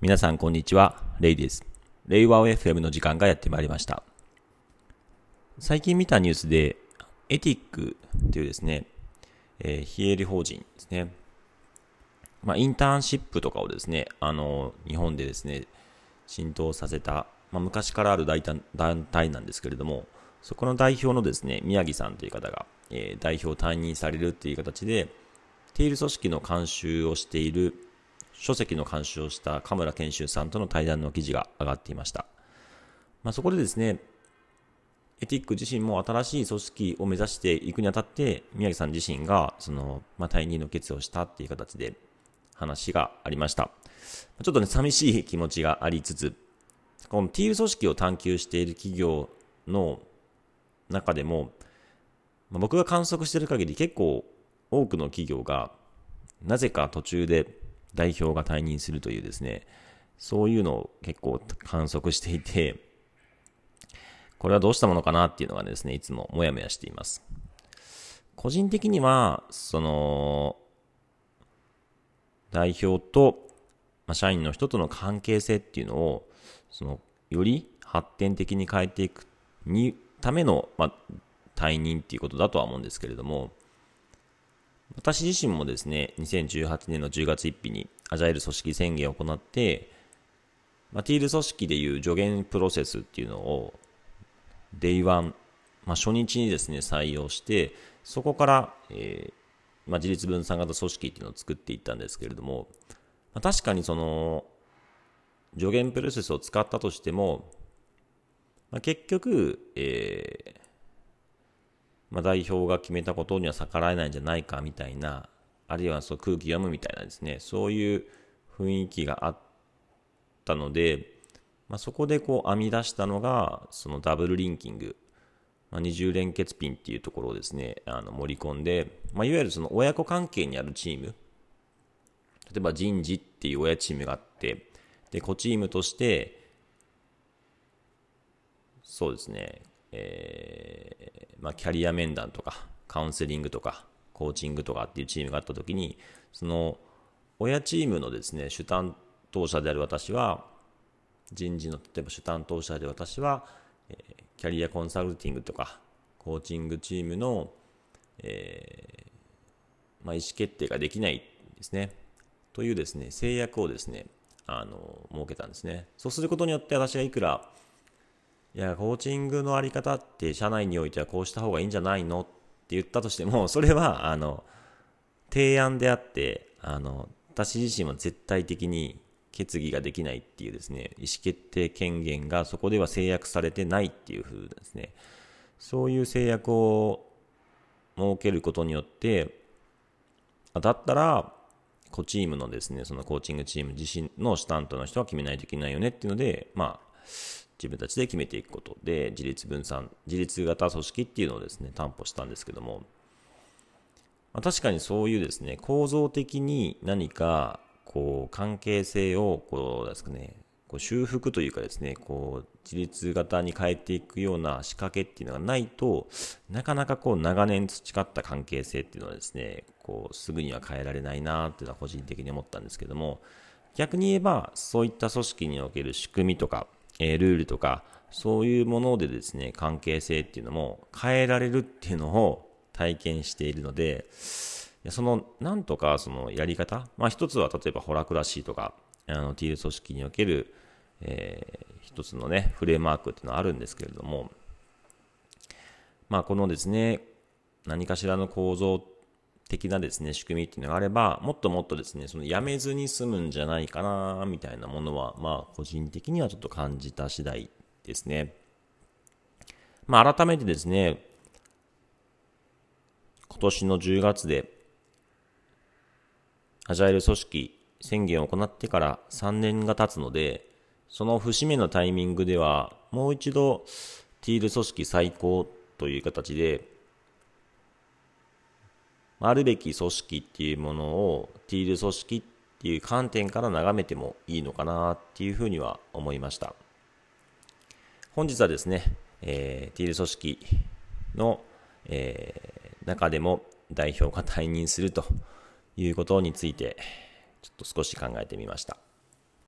皆さんこんにちは、レイです。レイワオ FM の時間がやってまいりました。最近見たニュースで、エティックというですね、えー、非営利法人ですね。まあ、インターンシップとかをですね、あの、日本でですね、浸透させた、まあ、昔からある団体なんですけれども、そこの代表のですね、宮城さんという方が、えー、代表退任されるっていう形で、テイル組織の監修をしている書籍の監修をした神村研修さんとの対談の記事が上がっていました。まあ、そこでですね、エティック自身も新しい組織を目指していくにあたって、宮城さん自身が、その、まあ、退任の決意をしたっていう形で話がありました。ちょっとね、寂しい気持ちがありつつ、この TU 組織を探求している企業の中でも、まあ、僕が観測している限り結構多くの企業が、なぜか途中で代表が退任するというですね、そういうのを結構観測していて、これはどうしたものかなっていうのがですね、いつももやもやしています。個人的には、その、代表と、ま、社員の人との関係性っていうのを、その、より発展的に変えていくにための、まあ、退任っていうことだとは思うんですけれども、私自身もですね、2018年の10月1日にアジャイル組織宣言を行って、まあ、ティール組織でいう助言プロセスっていうのを、 Day One、まあ、初日にですね、採用して、そこから、えー、まあ、自立分散型組織っていうのを作っていったんですけれども、まあ、確かにその、助言プロセスを使ったとしても、まあ、結局、えー、まあ、代表が決めたことには逆らえないんじゃないかみたいな、あるいはそう空気読むみたいなですね、そういう雰囲気があったので、まあ、そこでこう編み出したのが、そのダブルリンキング、まあ、二重連結ピンっていうところをですね、あの盛り込んで、まあ、いわゆるその親子関係にあるチーム、例えば人事っていう親チームがあって、で、子チームとして、そうですね、えー、まあ、キャリア面談とか、カウンセリングとか、コーチングとかっていうチームがあったときに、その、親チームのですね、主担当者である私は、人事の、例えば主担当者で私は、えー、キャリアコンサルティングとか、コーチングチームの、えー、まあ、意思決定ができないですね。というですね、制約をですね、あの、設けたんですね。そうすることによって私がいくら、いや、コーチングのあり方って社内においてはこうした方がいいんじゃないのって言ったとしても、それは、あの、提案であって、あの、私自身は絶対的に決議ができないっていうですね、意思決定権限がそこでは制約されてないっていう風ですね、そういう制約を設けることによって、だったら、コチームのですね、そのコーチングチーム自身のスタントの人は決めないといけないよねっていうので、まあ、自分たちで決めていくことで、自立分散、自立型組織っていうのをですね、担保したんですけども、まあ、確かにそういうですね、構造的に何か、こう、関係性を、こうですかね、こう修復というかですね、こう、自立型に変えていくような仕掛けっていうのがないと、なかなかこう、長年培った関係性っていうのはですね、こう、すぐには変えられないなっていうのは個人的に思ったんですけども、逆に言えば、そういった組織における仕組みとか、えー、ルールとか、そういうものでですね、関係性っていうのも変えられるっていうのを体験しているので、その、なんとかそのやり方、まあ一つは例えばホラクラシーとか、あの、ティール組織における、えー、一つのね、フレームワークっていうのはあるんですけれども、まあこのですね、何かしらの構造的なですね、仕組みっていうのがあれば、もっともっとですね、そのやめずに済むんじゃないかな、みたいなものは、まあ、個人的にはちょっと感じた次第ですね。まあ、改めてですね、今年の10月で、アジャイル組織宣言を行ってから3年が経つので、その節目のタイミングでは、もう一度、ティール組織最高という形で、あるべき組織っていうものをティール組織っていう観点から眺めてもいいのかなっていうふうには思いました。本日はですね、えー、ティール組織の、えー、中でも代表が退任するということについて、ちょっと少し考えてみました。